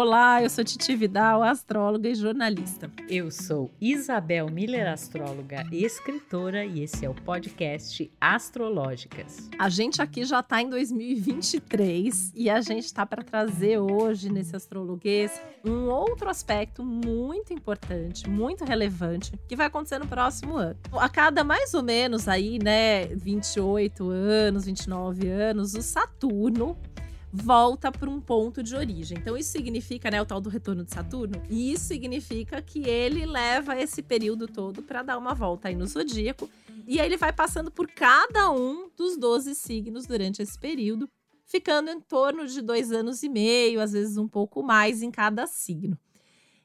Olá, eu sou Titi Vidal, astróloga e jornalista. Eu sou Isabel Miller, astróloga e escritora, e esse é o podcast Astrológicas. A gente aqui já está em 2023 e a gente está para trazer hoje nesse astrologuês um outro aspecto muito importante, muito relevante, que vai acontecer no próximo ano. A cada mais ou menos aí, né, 28 anos, 29 anos, o Saturno volta para um ponto de origem. Então, isso significa, né, o tal do retorno de Saturno, e isso significa que ele leva esse período todo para dar uma volta aí no zodíaco, e aí ele vai passando por cada um dos 12 signos durante esse período, ficando em torno de dois anos e meio, às vezes um pouco mais em cada signo.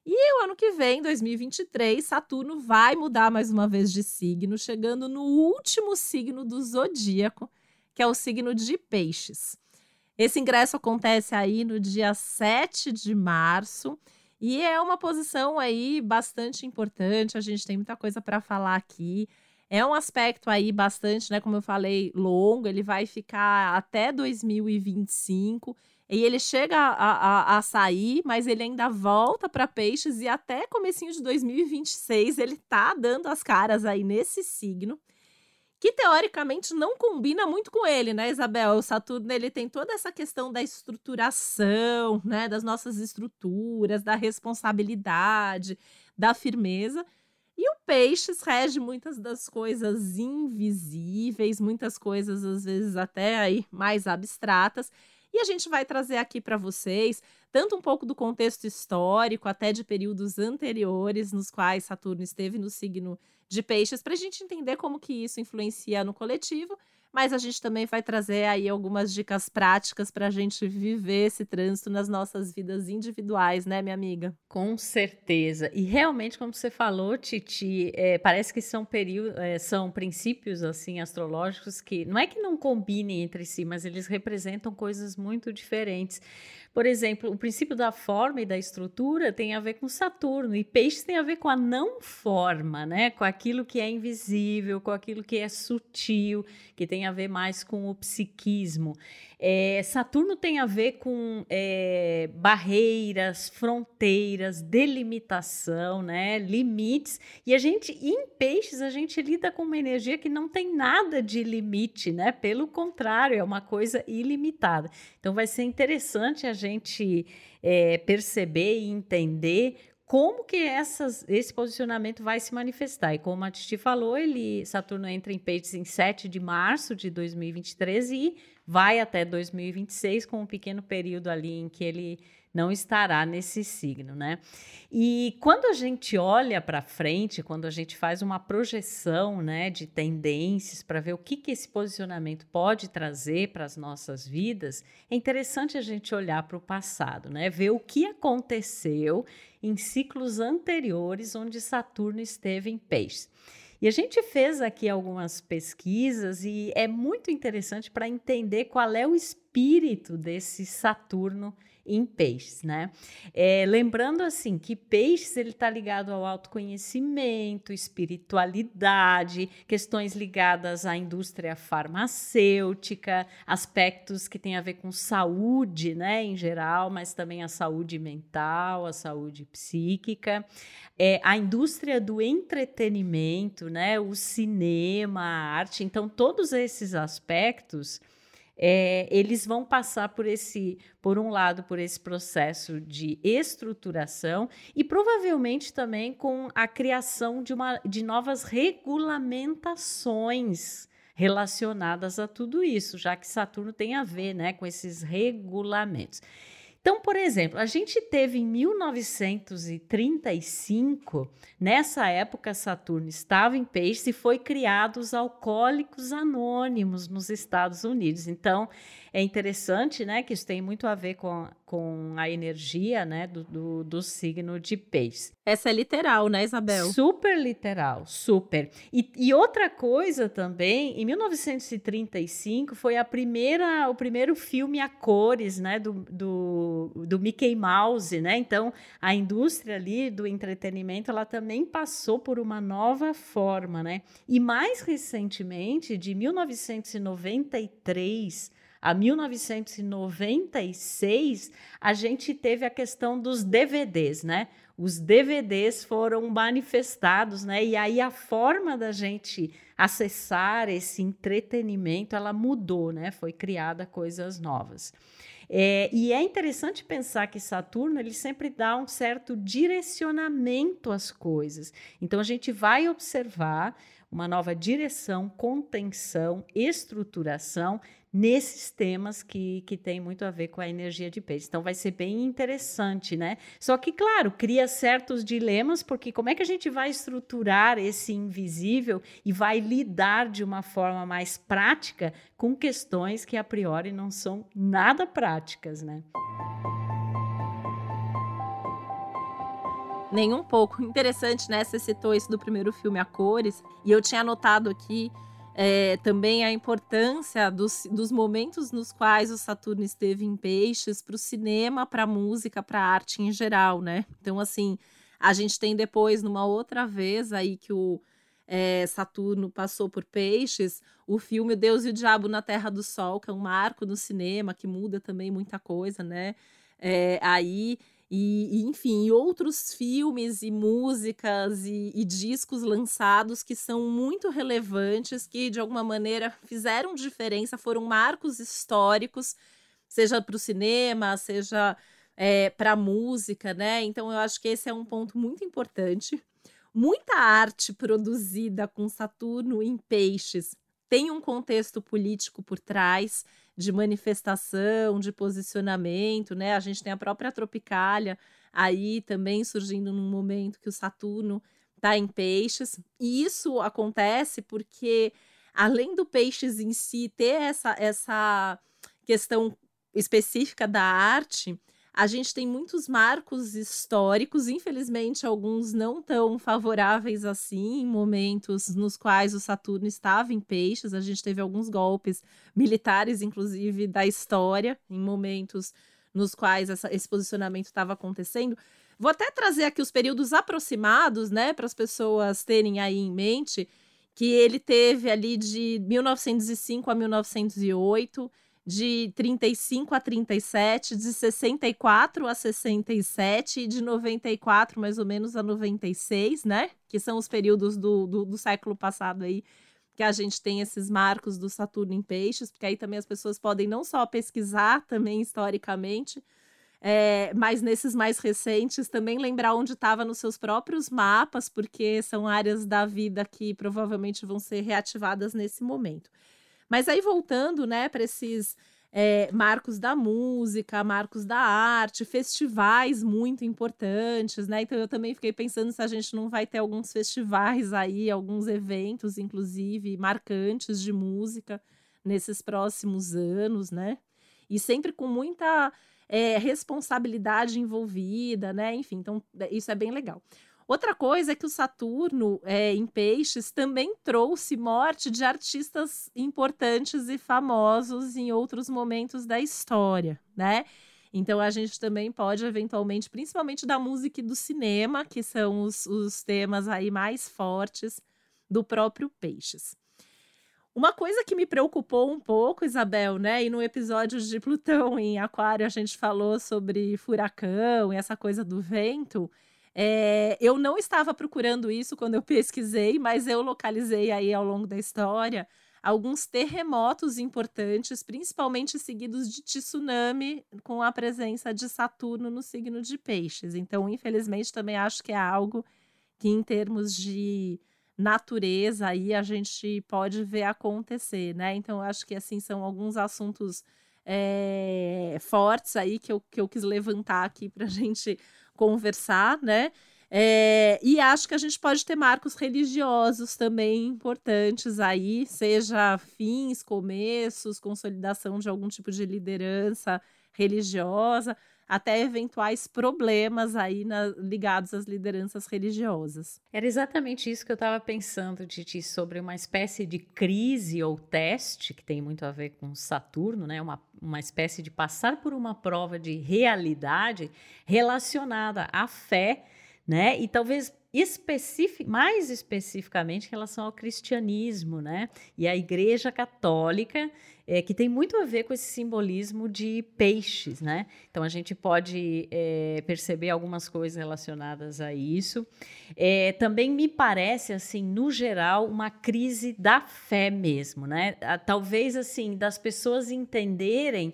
E o ano que vem, 2023, Saturno vai mudar mais uma vez de signo, chegando no último signo do zodíaco, que é o signo de Peixes. Esse ingresso acontece aí no dia 7 de março. E é uma posição aí bastante importante, a gente tem muita coisa para falar aqui. É um aspecto aí bastante, né, como eu falei, longo, ele vai ficar até 2025. E ele chega a, a, a sair, mas ele ainda volta para peixes e até comecinho de 2026 ele tá dando as caras aí nesse signo que teoricamente não combina muito com ele, né, Isabel? O Saturno ele tem toda essa questão da estruturação, né, das nossas estruturas, da responsabilidade, da firmeza. E o Peixes rege muitas das coisas invisíveis, muitas coisas às vezes até aí mais abstratas. E a gente vai trazer aqui para vocês tanto um pouco do contexto histórico, até de períodos anteriores nos quais Saturno esteve no signo de peixes para a gente entender como que isso influencia no coletivo, mas a gente também vai trazer aí algumas dicas práticas para a gente viver esse trânsito nas nossas vidas individuais, né, minha amiga? Com certeza. E realmente, como você falou, Titi, é, parece que são é, são princípios assim astrológicos que não é que não combinem entre si, mas eles representam coisas muito diferentes. Por exemplo, o princípio da forma e da estrutura tem a ver com Saturno, e peixes tem a ver com a não forma, né? Com aquilo que é invisível, com aquilo que é sutil, que tem a ver mais com o psiquismo. É, Saturno tem a ver com é, barreiras, fronteiras, delimitação, né? Limites. E a gente, em peixes, a gente lida com uma energia que não tem nada de limite, né? Pelo contrário, é uma coisa ilimitada. Então vai ser interessante a é, perceber e entender como que essas, esse posicionamento vai se manifestar. E como a Titi falou, ele, Saturno entra em peixes em 7 de março de 2023 e vai até 2026, com um pequeno período ali em que ele não estará nesse signo, né? E quando a gente olha para frente, quando a gente faz uma projeção, né, de tendências para ver o que que esse posicionamento pode trazer para as nossas vidas, é interessante a gente olhar para o passado, né? Ver o que aconteceu em ciclos anteriores onde Saturno esteve em Peixes. E a gente fez aqui algumas pesquisas e é muito interessante para entender qual é o espírito desse Saturno em peixes, né? É, lembrando assim que peixes ele está ligado ao autoconhecimento, espiritualidade, questões ligadas à indústria farmacêutica, aspectos que têm a ver com saúde, né, em geral, mas também a saúde mental, a saúde psíquica, é, a indústria do entretenimento, né, o cinema, a arte. Então todos esses aspectos é, eles vão passar por esse, por um lado, por esse processo de estruturação e provavelmente também com a criação de, uma, de novas regulamentações relacionadas a tudo isso, já que Saturno tem a ver né, com esses regulamentos. Então, por exemplo, a gente teve em 1935, nessa época Saturno estava em peixe e foi criado os alcoólicos anônimos nos Estados Unidos. Então, é interessante, né, que isso tem muito a ver com, com a energia, né, do, do, do signo de peixes. Essa é literal, né, Isabel? Super literal, super. E, e outra coisa também, em 1935 foi a primeira, o primeiro filme a cores, né, do, do, do Mickey Mouse, né? Então, a indústria ali do entretenimento, ela também passou por uma nova forma, né? E mais recentemente, de 1993 a 1996, a gente teve a questão dos DVDs, né? Os DVDs foram manifestados, né? E aí a forma da gente acessar esse entretenimento, ela mudou, né? Foi criada coisas novas. É, e é interessante pensar que Saturno ele sempre dá um certo direcionamento às coisas. Então a gente vai observar uma nova direção, contenção, estruturação nesses temas que, que tem muito a ver com a energia de peixe. Então vai ser bem interessante, né? Só que, claro, cria certos dilemas, porque como é que a gente vai estruturar esse invisível e vai lidar de uma forma mais prática com questões que a priori não são nada práticas, né? nem um pouco. Interessante, né? Você citou isso do primeiro filme, A Cores, e eu tinha anotado aqui é, também a importância dos, dos momentos nos quais o Saturno esteve em peixes para o cinema, para a música, para a arte em geral, né? Então, assim, a gente tem depois, numa outra vez aí que o é, Saturno passou por peixes, o filme Deus e o Diabo na Terra do Sol, que é um marco no cinema, que muda também muita coisa, né? É, aí e, e, enfim, outros filmes e músicas e, e, discos lançados que são muito relevantes, que de alguma maneira fizeram diferença, foram marcos históricos, seja para o cinema, seja é, para a música, né? Então eu acho que esse é um ponto muito importante. Muita arte produzida com Saturno em peixes tem um contexto político por trás de manifestação, de posicionamento, né? A gente tem a própria Tropicália aí também surgindo num momento que o Saturno está em peixes. E isso acontece porque, além do peixes em si ter essa, essa questão específica da arte, a gente tem muitos marcos históricos, infelizmente alguns não tão favoráveis assim, em momentos nos quais o Saturno estava em peixes. A gente teve alguns golpes militares, inclusive, da história, em momentos nos quais essa, esse posicionamento estava acontecendo. Vou até trazer aqui os períodos aproximados, né, para as pessoas terem aí em mente que ele teve ali de 1905 a 1908 de 35 a 37, de 64 a 67 e de 94 mais ou menos a 96, né? Que são os períodos do, do, do século passado aí que a gente tem esses marcos do Saturno em Peixes, porque aí também as pessoas podem não só pesquisar também historicamente, é, mas nesses mais recentes também lembrar onde estava nos seus próprios mapas, porque são áreas da vida que provavelmente vão ser reativadas nesse momento. Mas aí voltando, né, para esses é, marcos da música, marcos da arte, festivais muito importantes, né? Então eu também fiquei pensando se a gente não vai ter alguns festivais aí, alguns eventos, inclusive, marcantes de música nesses próximos anos, né? E sempre com muita é, responsabilidade envolvida, né? Enfim, então isso é bem legal. Outra coisa é que o Saturno é, em Peixes também trouxe morte de artistas importantes e famosos em outros momentos da história, né? Então a gente também pode eventualmente, principalmente da música e do cinema, que são os, os temas aí mais fortes do próprio Peixes. Uma coisa que me preocupou um pouco, Isabel, né? E no episódio de Plutão em Aquário a gente falou sobre furacão e essa coisa do vento. É, eu não estava procurando isso quando eu pesquisei, mas eu localizei aí ao longo da história alguns terremotos importantes, principalmente seguidos de tsunami, com a presença de Saturno no signo de Peixes. Então, infelizmente, também acho que é algo que, em termos de natureza, aí a gente pode ver acontecer, né? Então, acho que assim são alguns assuntos é, fortes aí que eu, que eu quis levantar aqui para a gente conversar, né? É, e acho que a gente pode ter marcos religiosos também importantes aí, seja fins, começos, consolidação de algum tipo de liderança religiosa, até eventuais problemas aí na, ligados às lideranças religiosas. Era exatamente isso que eu estava pensando, Titi, sobre uma espécie de crise ou teste, que tem muito a ver com Saturno, né? uma, uma espécie de passar por uma prova de realidade relacionada à fé, né? E talvez especific, mais especificamente em relação ao cristianismo, né? E a Igreja Católica é, que tem muito a ver com esse simbolismo de peixes, né? Então a gente pode é, perceber algumas coisas relacionadas a isso. É, também me parece, assim, no geral, uma crise da fé mesmo, né? Talvez assim das pessoas entenderem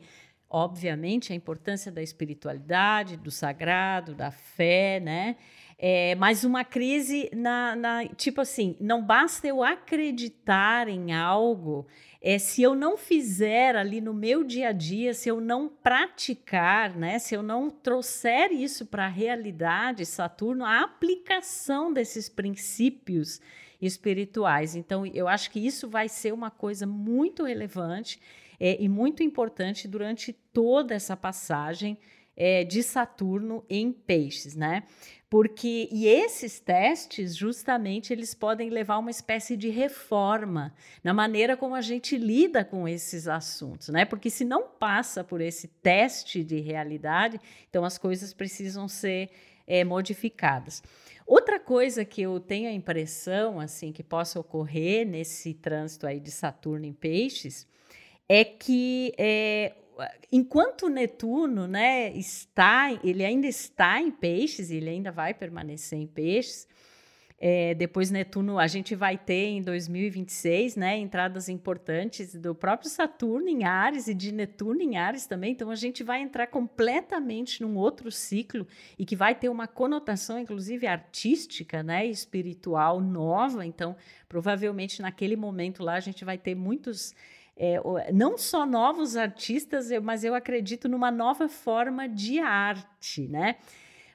obviamente, a importância da espiritualidade, do sagrado, da fé, né? É, mas uma crise na, na, tipo assim, não basta eu acreditar em algo, é, se eu não fizer ali no meu dia a dia, se eu não praticar, né, se eu não trouxer isso para a realidade, Saturno, a aplicação desses princípios espirituais. Então, eu acho que isso vai ser uma coisa muito relevante é, e muito importante durante toda essa passagem é, de Saturno em Peixes, né? Porque e esses testes, justamente, eles podem levar uma espécie de reforma na maneira como a gente lida com esses assuntos, né? Porque se não passa por esse teste de realidade, então as coisas precisam ser é, modificadas. Outra coisa que eu tenho a impressão, assim, que possa ocorrer nesse trânsito aí de Saturno em Peixes, é que é, enquanto Netuno né, está, ele ainda está em peixes, ele ainda vai permanecer em peixes. É, depois Netuno, a gente vai ter em 2026, né, entradas importantes do próprio Saturno em Ares e de Netuno em Ares também. Então a gente vai entrar completamente num outro ciclo e que vai ter uma conotação, inclusive artística, né, espiritual nova. Então provavelmente naquele momento lá a gente vai ter muitos é, não só novos artistas, mas eu acredito numa nova forma de arte, né?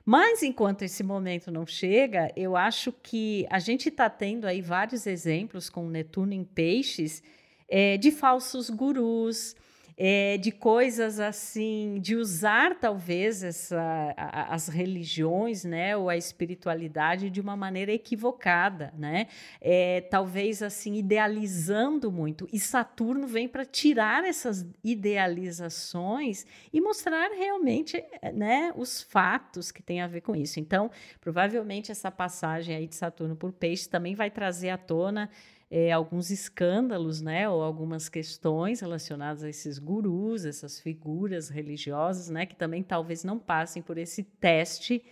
Mas enquanto esse momento não chega, eu acho que a gente está tendo aí vários exemplos com Netuno em peixes é, de falsos gurus, é, de coisas assim, de usar talvez essa, a, as religiões, né, ou a espiritualidade de uma maneira equivocada, né, é, talvez assim idealizando muito. E Saturno vem para tirar essas idealizações e mostrar realmente, né, os fatos que têm a ver com isso. Então, provavelmente essa passagem aí de Saturno por Peixe também vai trazer à tona é, alguns escândalos, né, ou algumas questões relacionadas a esses gurus, essas figuras religiosas, né, que também talvez não passem por esse teste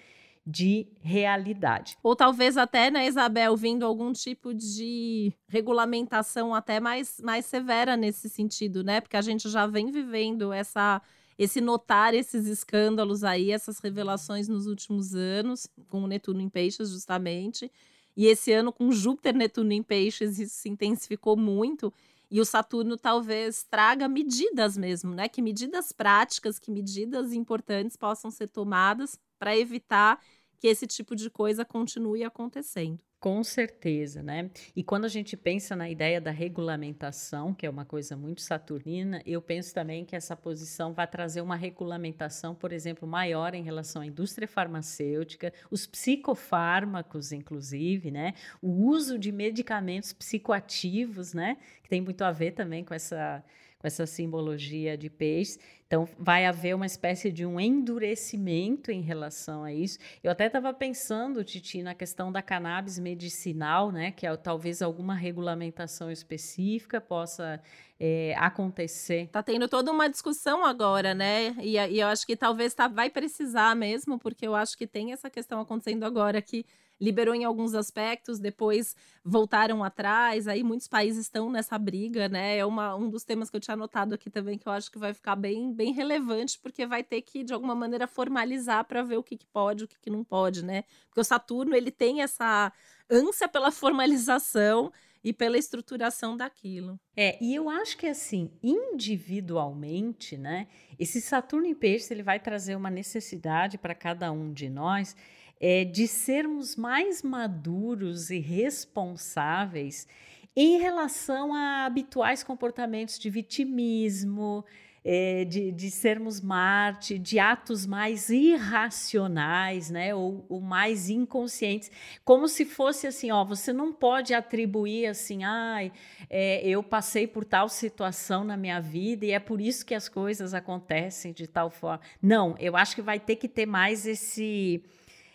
de realidade. Ou talvez até, né, Isabel, vindo algum tipo de regulamentação até mais, mais severa nesse sentido, né? Porque a gente já vem vivendo essa esse notar esses escândalos aí, essas revelações nos últimos anos, com o Netuno em Peixes, justamente. E esse ano, com Júpiter, Netuno em Peixes, isso se intensificou muito. E o Saturno talvez traga medidas mesmo, né? Que medidas práticas, que medidas importantes possam ser tomadas para evitar que esse tipo de coisa continue acontecendo. Com certeza, né? E quando a gente pensa na ideia da regulamentação, que é uma coisa muito saturnina, eu penso também que essa posição vai trazer uma regulamentação, por exemplo, maior em relação à indústria farmacêutica, os psicofármacos, inclusive, né? O uso de medicamentos psicoativos, né? Que tem muito a ver também com essa com essa simbologia de peixes. Então, vai haver uma espécie de um endurecimento em relação a isso. Eu até estava pensando, Titi, na questão da cannabis medicinal, né? Que é, talvez alguma regulamentação específica possa é, acontecer. Tá tendo toda uma discussão agora, né? E, e eu acho que talvez tá, vai precisar mesmo, porque eu acho que tem essa questão acontecendo agora que liberou em alguns aspectos, depois voltaram atrás. Aí muitos países estão nessa briga, né? É uma, um dos temas que eu tinha anotado aqui também, que eu acho que vai ficar bem, bem relevante, porque vai ter que, de alguma maneira, formalizar para ver o que, que pode, o que, que não pode, né? Porque o Saturno ele tem essa ânsia pela formalização e pela estruturação daquilo. É, e eu acho que assim, individualmente, né, esse Saturno em Peixes, ele vai trazer uma necessidade para cada um de nós é, de sermos mais maduros e responsáveis em relação a habituais comportamentos de vitimismo, é, de, de, sermos Marte, de atos mais irracionais, né, ou, ou, mais inconscientes, como se fosse assim, ó, você não pode atribuir assim, ai, é, eu passei por tal situação na minha vida e é por isso que as coisas acontecem de tal forma. Não, eu acho que vai ter que ter mais esse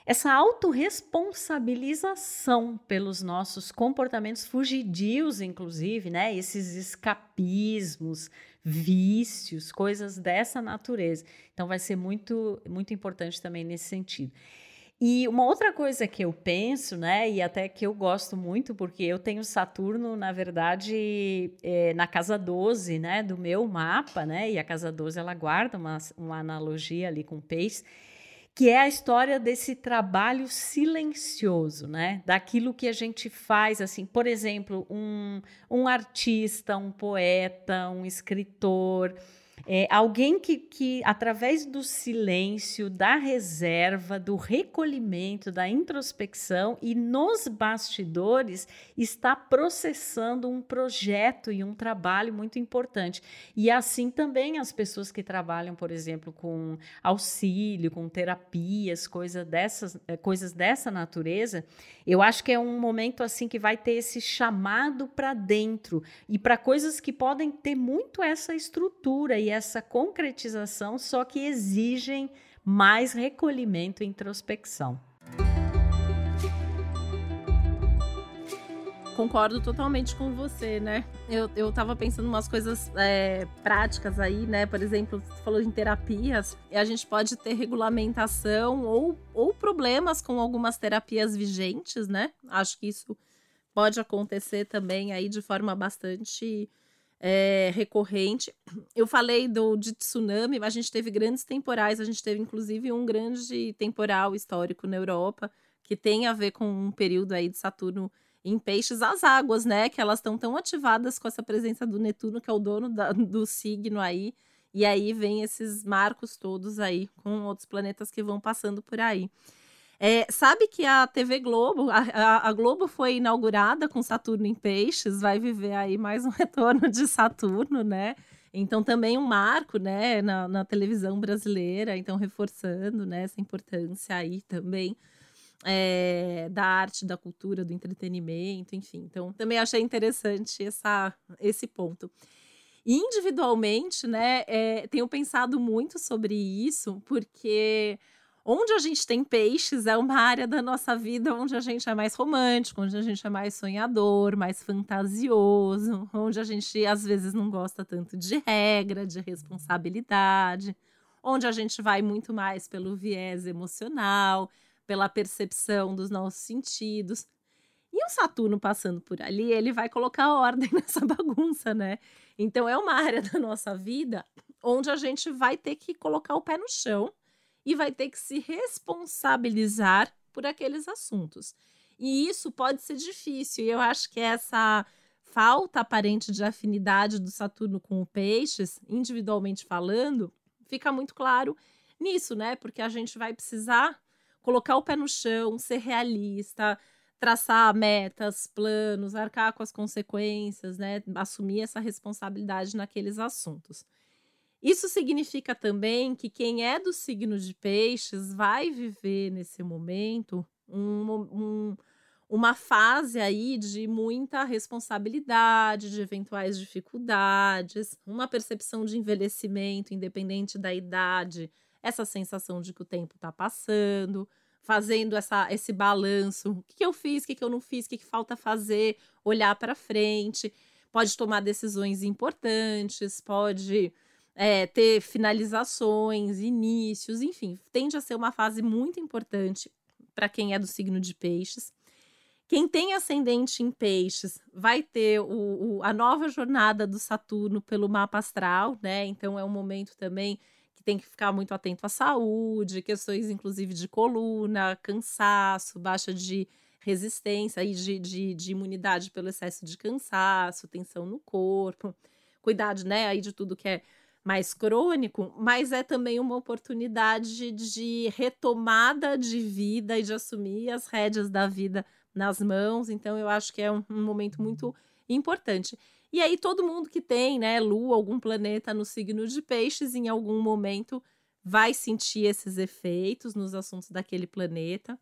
essa autorresponsabilização pelos nossos comportamentos fugidios, inclusive, né? Esses escapismos, vícios, coisas dessa natureza. Então vai ser muito, muito importante também nesse sentido. E uma outra coisa que eu penso, né, e até que eu gosto muito, porque eu tenho Saturno, na verdade, é, na casa 12, né, do meu mapa, né, e a casa 12 ela guarda uma, uma analogia ali com peixe, que é a história desse trabalho silencioso, né, daquilo que a gente faz, assim, por exemplo, um, um artista, um poeta, um escritor, é, alguém que, que, através do silêncio, da reserva, do recolhimento, da introspecção e nos bastidores, está processando um projeto e um trabalho muito importante. E assim também as pessoas que trabalham, por exemplo, com auxílio, com terapias, coisa dessas, é, coisas dessa natureza, eu acho que é um momento assim que vai ter esse chamado para dentro e para coisas que podem ter muito essa estrutura e essa concretização, só que exigem mais recolhimento e introspecção. concordo totalmente com você, né? Eu, eu tava pensando umas coisas é, práticas aí, né? Por exemplo, você falou em terapias, e a gente pode ter regulamentação ou, ou problemas com algumas terapias vigentes, né? Acho que isso pode acontecer também aí de forma bastante é, recorrente. Eu falei do de tsunami, a gente teve grandes temporais, a gente teve inclusive um grande temporal histórico na Europa que tem a ver com um período aí de Saturno em peixes as águas, né? Que elas estão tão ativadas com essa presença do Netuno, que é o dono da, do signo aí. E aí vem esses marcos todos aí com outros planetas que vão passando por aí. É, sabe que a TV Globo, a, a, Globo foi inaugurada com Saturno em Peixes, vai viver aí mais um retorno de Saturno, né? Então também um marco, né, na, na televisão brasileira, então reforçando, né, essa importância aí também é, da arte, da cultura, do entretenimento, enfim. Então, também achei interessante essa, esse ponto. Individualmente, né, é, tenho pensado muito sobre isso, porque onde a gente tem peixes é uma área da nossa vida onde a gente é mais romântico, onde a gente é mais sonhador, mais fantasioso, onde a gente às vezes não gosta tanto de regra, de responsabilidade, onde a gente vai muito mais pelo viés emocional pela percepção dos nossos sentidos. E o Saturno passando por ali, ele vai colocar ordem nessa bagunça, né? Então é uma área da nossa vida onde a gente vai ter que colocar o pé no chão e vai ter que se responsabilizar por aqueles assuntos. E isso pode ser difícil. E eu acho que essa falta aparente de afinidade do Saturno com o Peixes, individualmente falando, fica muito claro nisso, né? Porque a gente vai precisar colocar o pé no chão, ser realista, traçar metas, planos, arcar com as consequências, né? Assumir essa responsabilidade naqueles assuntos. Isso significa também que quem é do signo de peixes vai viver nesse momento um, um, uma fase aí de muita responsabilidade, de eventuais dificuldades, uma percepção de envelhecimento, independente da idade, essa sensação de que o tempo está passando, fazendo essa, esse balanço. O que, eu fiz, o que, que eu não fiz, o que, que falta fazer, olhar para frente. Pode tomar decisões importantes, pode é, ter finalizações, inícios, enfim, tende a ser uma fase muito importante para quem é do signo de peixes. Quem tem ascendente em peixes vai ter o, o, a nova jornada do Saturno pelo mapa astral, né? Então é um momento também tem que ficar muito atento à saúde, questões inclusive de coluna, cansaço, baixa de resistência e de, de, de, imunidade pelo excesso de cansaço, tensão no corpo, cuidado, né, aí de tudo que é mais crônico, mas é também uma oportunidade de retomada de vida e de assumir as rédeas da vida nas mãos. Então, eu acho que é um, um momento muito importante. E aí todo mundo que tem, né, lua, algum planeta no signo de peixes, em algum momento vai sentir esses efeitos nos assuntos daquele planeta.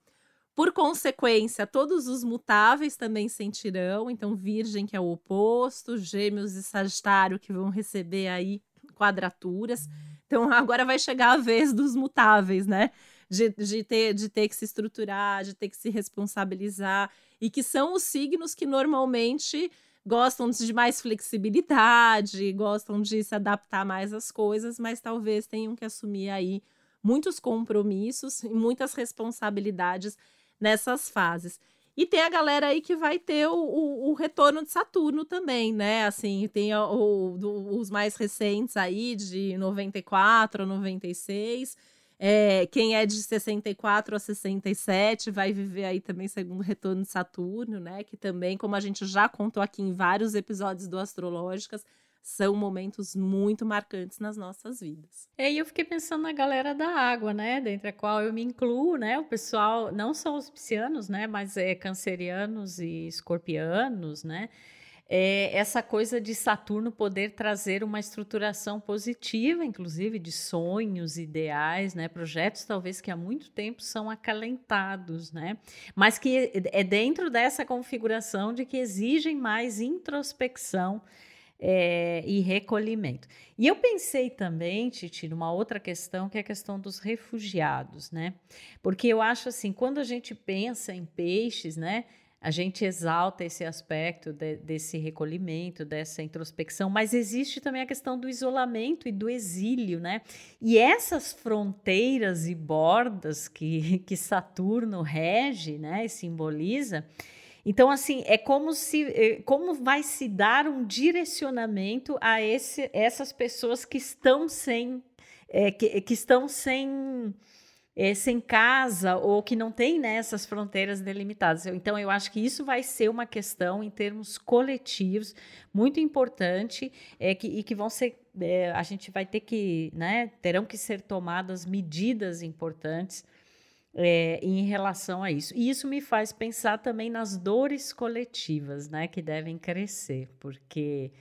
Por consequência, todos os mutáveis também sentirão. Então, Virgem, que é o oposto, Gêmeos e Sagitário, que vão receber aí quadraturas. Então, agora vai chegar a vez dos mutáveis, né? de, de, ter, de ter que se estruturar, de ter que se responsabilizar, e que são os signos que normalmente gostam de mais flexibilidade, gostam de se adaptar mais às coisas, mas talvez tenham que assumir aí muitos compromissos e muitas responsabilidades nessas fases. E tem a galera aí que vai ter o, o, o retorno de Saturno também, né? Assim, tem o, os mais recentes aí, de 94 a 96. É, quem é de 64 a 67 vai viver aí também segundo retorno de Saturno, né? Que também, como a gente já contou aqui em vários episódios do Astrológicas, são momentos muito marcantes nas nossas vidas. É, e eu fiquei pensando na galera da água, né? Dentre a qual eu me incluo, né? O pessoal, não são os piscianos, né? Mas é cancerianos e escorpianos, né? É essa coisa de Saturno poder trazer uma estruturação positiva, inclusive de sonhos, ideais, né? Projetos talvez que há muito tempo são acalentados, né? Mas que é dentro dessa configuração de que exigem mais introspecção é, e recolhimento. E eu pensei também, Titi, numa outra questão, que é a questão dos refugiados, né? Porque eu acho assim, quando a gente pensa em peixes, né? A gente exalta esse aspecto de, desse recolhimento, dessa introspecção, mas existe também a questão do isolamento e do exílio, né? E essas fronteiras e bordas que, que Saturno rege, né, e simboliza, então, assim, é como se é, como vai se dar um direcionamento a esse, essas pessoas que estão sem é, que, que estão sem é, sem casa ou que não tem né, essas fronteiras delimitadas. Então, eu acho que isso vai ser uma questão em termos coletivos muito importante é, que, e que vão ser é, a gente vai ter que né, terão que ser tomadas medidas importantes é, em relação a isso. E isso me faz pensar também nas dores coletivas, né, que devem crescer, porque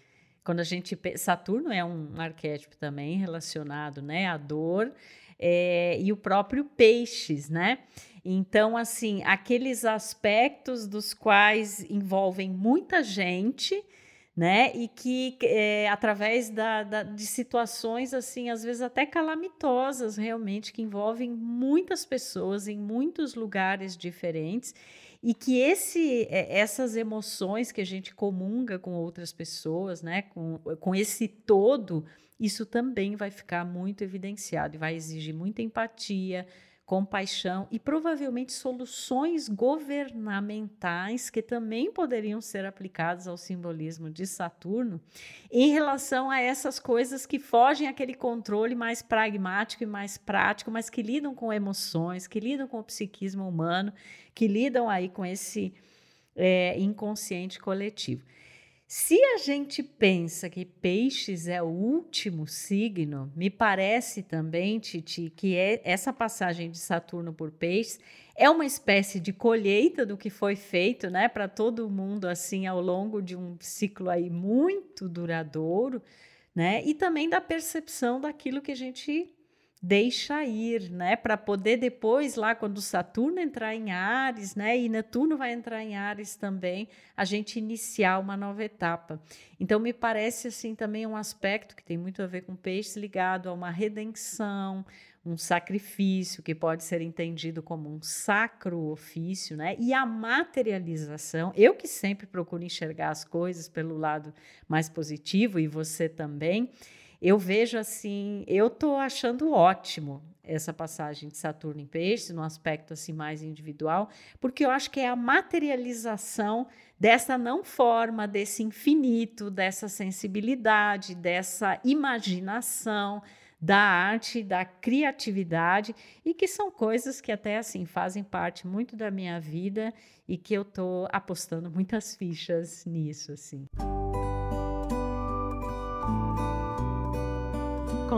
quando a gente Saturno é um arquétipo também relacionado, né, à dor é, e o próprio peixes, né? Então, assim, aqueles aspectos dos quais envolvem muita gente né? E que é, através da, da, de situações assim, às vezes até calamitosas, realmente, que envolvem muitas pessoas em muitos lugares diferentes, e que esse, é, essas emoções que a gente comunga com outras pessoas, né? Com, com esse todo, isso também vai ficar muito evidenciado e vai exigir muita empatia compaixão e provavelmente soluções governamentais que também poderiam ser aplicadas ao simbolismo de Saturno em relação a essas coisas que fogem àquele controle mais pragmático e mais prático, mas que lidam com emoções, que lidam com o psiquismo humano, que lidam aí com esse é, inconsciente coletivo. Se a gente pensa que peixes é o último signo, me parece também, Titi, que é essa passagem de Saturno por peixes é uma espécie de colheita do que foi feito, né, para todo mundo assim ao longo de um ciclo aí muito duradouro, né? E também da percepção daquilo que a gente deixa ir, né? Para poder depois, lá quando Saturno entrar em Ares, né? E Netuno vai entrar em Ares também, a gente iniciar uma nova etapa. Então, me parece assim também um aspecto que tem muito a ver com peixes ligado a uma redenção, um sacrifício que pode ser entendido como um sacro ofício, né? E a materialização, eu que sempre procuro enxergar as coisas pelo lado mais positivo e você também eu vejo assim, eu estou achando ótimo essa passagem de Saturno em Peixes, no aspecto assim mais individual, porque eu acho que é a materialização dessa não forma, desse infinito, dessa sensibilidade, dessa imaginação, da arte, da criatividade e que são coisas que até assim fazem parte muito da minha vida e que eu estou apostando muitas fichas nisso assim.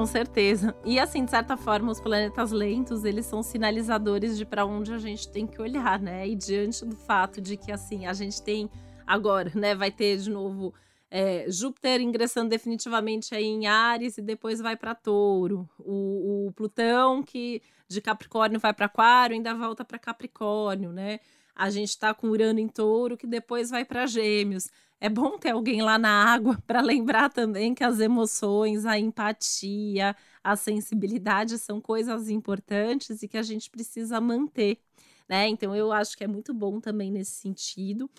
Com certeza. E assim, de certa forma, os planetas lentos, eles são sinalizadores de para onde a gente tem que olhar, né? E diante do fato de que assim, a gente tem agora, né, vai ter de novo é, Júpiter ingressando definitivamente aí em Ares e depois vai para Touro. O, o, Plutão que de Capricórnio vai para Aquário, ainda volta para Capricórnio, né? A gente está com Urano em touro, que depois vai para Gêmeos. É bom ter alguém lá na água para lembrar também que as emoções, a empatia, a sensibilidade são coisas importantes e que a gente precisa manter, né? Então eu acho que é muito bom também nesse sentido.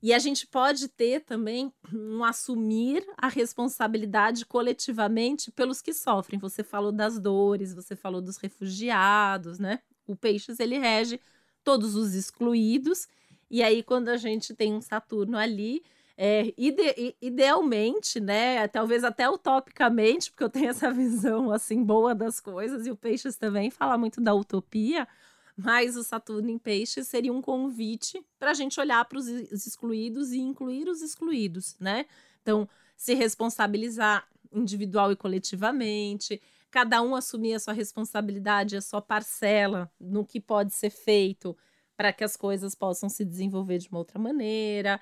E a gente pode ter também um assumir a responsabilidade coletivamente pelos que sofrem. Você falou das dores, você falou dos refugiados, né? O Peixes ele rege todos os excluídos. E aí, quando a gente tem um Saturno ali, é, ide idealmente, né? Talvez até utopicamente, porque eu tenho essa visão assim boa das coisas, e o Peixes também fala muito da utopia, mas o Saturno em Peixes seria um convite para a gente olhar para os excluídos e incluir os excluídos, né? Então, se responsabilizar individual e coletivamente, cada um assumir a sua responsabilidade, a sua parcela no que pode ser feito para que as coisas possam se desenvolver de uma outra maneira.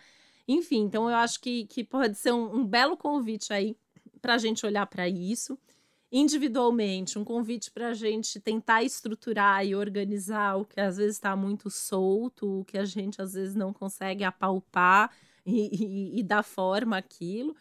Enfim, então eu acho que, que pode ser um, um belo convite aí para a gente olhar para isso individualmente, um convite para a gente tentar estruturar e organizar o que às vezes está muito solto, o que a gente às vezes não consegue apalpar e, e, e dar forma àquilo.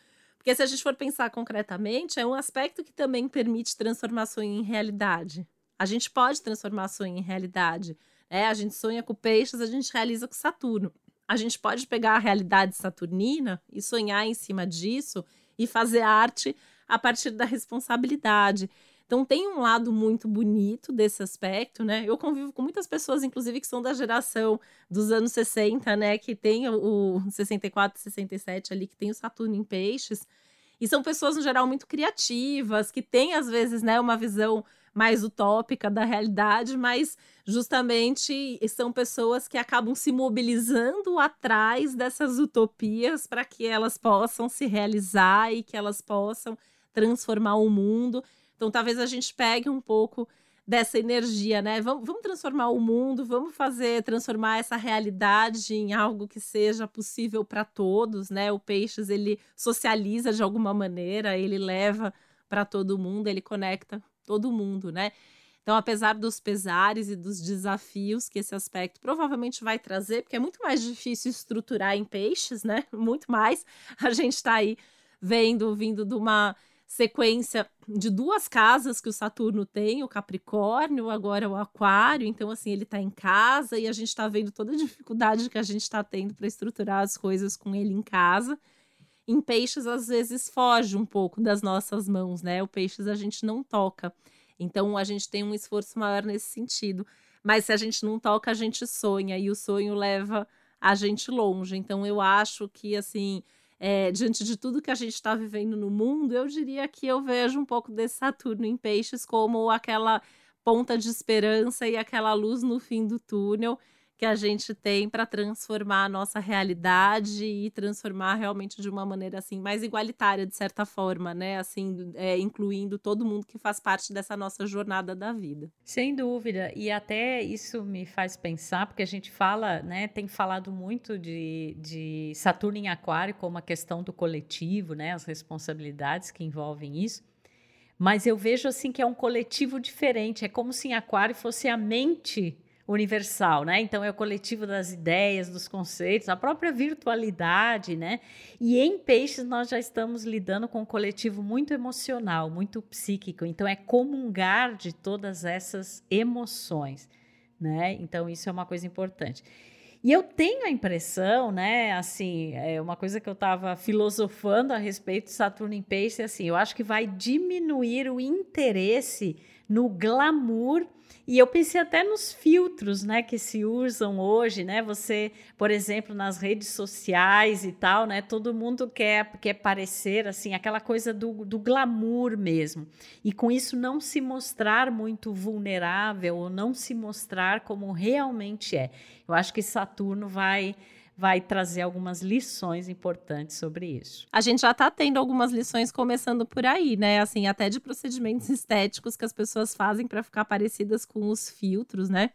Porque se a gente for pensar concretamente, é um aspecto que também permite transformar sonho em realidade. A gente pode transformar sonho em realidade. Né? A gente sonha com peixes, a gente realiza com Saturno a gente pode pegar a realidade saturnina e sonhar em cima disso e fazer arte a partir da responsabilidade. Então tem um lado muito bonito desse aspecto, né? Eu convivo com muitas pessoas, inclusive, que são da geração dos anos 60, né? Que tem o, o 64, 67 ali, que tem o Saturno em peixes. E são pessoas, no geral, muito criativas, que têm, às vezes, né, uma visão mais utópica da realidade, mas justamente são pessoas que acabam se mobilizando atrás dessas utopias para que elas possam se realizar e que elas possam transformar o mundo. Então, talvez a gente pegue um pouco dessa energia, né? Vamos, vamos transformar o mundo, vamos fazer transformar essa realidade em algo que seja possível para todos, né? O Peixes ele socializa de alguma maneira, ele leva para todo mundo, ele conecta todo mundo, né? Então, apesar dos pesares e dos desafios que esse aspecto provavelmente vai trazer, porque é muito mais difícil estruturar em peixes, né? Muito mais. A gente está aí vendo, vindo de uma sequência de duas casas que o Saturno tem, o Capricórnio, agora o Aquário. Então, assim, ele está em casa e a gente está vendo toda a dificuldade que a gente está tendo para estruturar as coisas com ele em casa. Em peixes, às vezes, foge um pouco das nossas mãos, né? O peixes a gente não toca. Então, a gente tem um esforço maior nesse sentido. Mas se a gente não toca, a gente sonha. E o sonho leva a gente longe. Então, eu acho que, assim, é, diante de tudo que a gente está vivendo no mundo, eu diria que eu vejo um pouco desse Saturno em peixes como aquela ponta de esperança e aquela luz no fim do túnel que a gente tem para transformar a nossa realidade e transformar realmente de uma maneira assim mais igualitária de certa forma, né? Assim, é, incluindo todo mundo que faz parte dessa nossa jornada da vida. Sem dúvida. E até isso me faz pensar, porque a gente fala, né? Tem falado muito de, de Saturno em Aquário como a questão do coletivo, né? As responsabilidades que envolvem isso. Mas eu vejo assim que é um coletivo diferente. É como se em Aquário fosse a mente universal, né? Então é o coletivo das ideias, dos conceitos, a própria virtualidade, né? E em peixes nós já estamos lidando com um coletivo muito emocional, muito psíquico. Então é comungar de todas essas emoções, né? Então isso é uma coisa importante. E eu tenho a impressão, né, assim, é uma coisa que eu estava filosofando a respeito de Saturno em Peixes, assim, eu acho que vai diminuir o interesse no glamour e eu pensei até nos filtros, né, que se usam hoje, né? Você, por exemplo, nas redes sociais e tal, né? Todo mundo quer, quer parecer assim, aquela coisa do, do glamour mesmo. E com isso não se mostrar muito vulnerável ou não se mostrar como realmente é. Eu acho que Saturno vai vai trazer algumas lições importantes sobre isso. A gente já está tendo algumas lições começando por aí, né? Assim, até de procedimentos estéticos que as pessoas fazem para ficar parecidas com os filtros, né?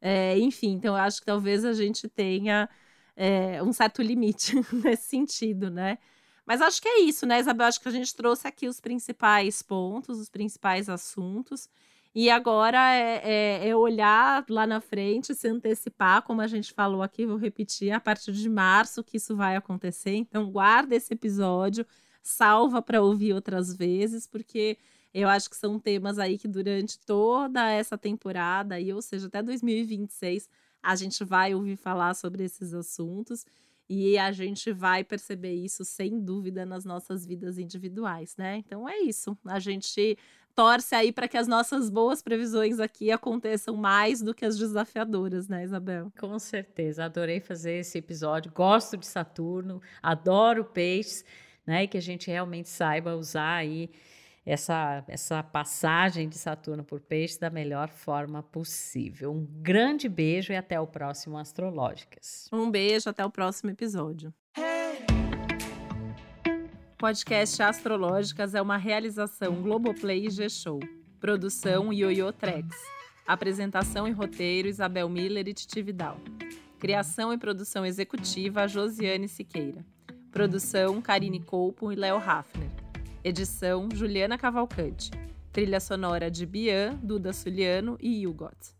É, enfim, então eu acho que talvez a gente tenha é, um certo limite nesse sentido, né? Mas acho que é isso, né, Isabel? Acho que a gente trouxe aqui os principais pontos, os principais assuntos. E agora é, é, é, olhar lá na frente, se antecipar, como a gente falou aqui, vou repetir, a partir de março que isso vai acontecer. Então, guarda esse episódio, salva para ouvir outras vezes, porque eu acho que são temas aí que durante toda essa temporada, aí, ou seja, até 2026, a gente vai ouvir falar sobre esses assuntos. E a gente vai perceber isso sem dúvida nas nossas vidas individuais, né? Então é isso. A gente torce aí para que as nossas boas previsões aqui aconteçam mais do que as desafiadoras, né, Isabel? Com certeza. Adorei fazer esse episódio. Gosto de Saturno, adoro peixes, né? E que a gente realmente saiba usar aí essa, essa passagem de Saturno por Peixes da melhor forma possível. Um grande beijo e até o próximo Astrológicas. Um beijo, até o próximo episódio. Podcast Astrológicas é uma realização Globoplay e G-Show. Produção Yoyo Trex. Apresentação e roteiro Isabel Miller e Titi Vidal. Criação e produção executiva Josiane Siqueira. Produção Karine Colpo e Léo Hafner. Edição Juliana Cavalcante. Trilha sonora de Bian, Duda Suliano e Hugot.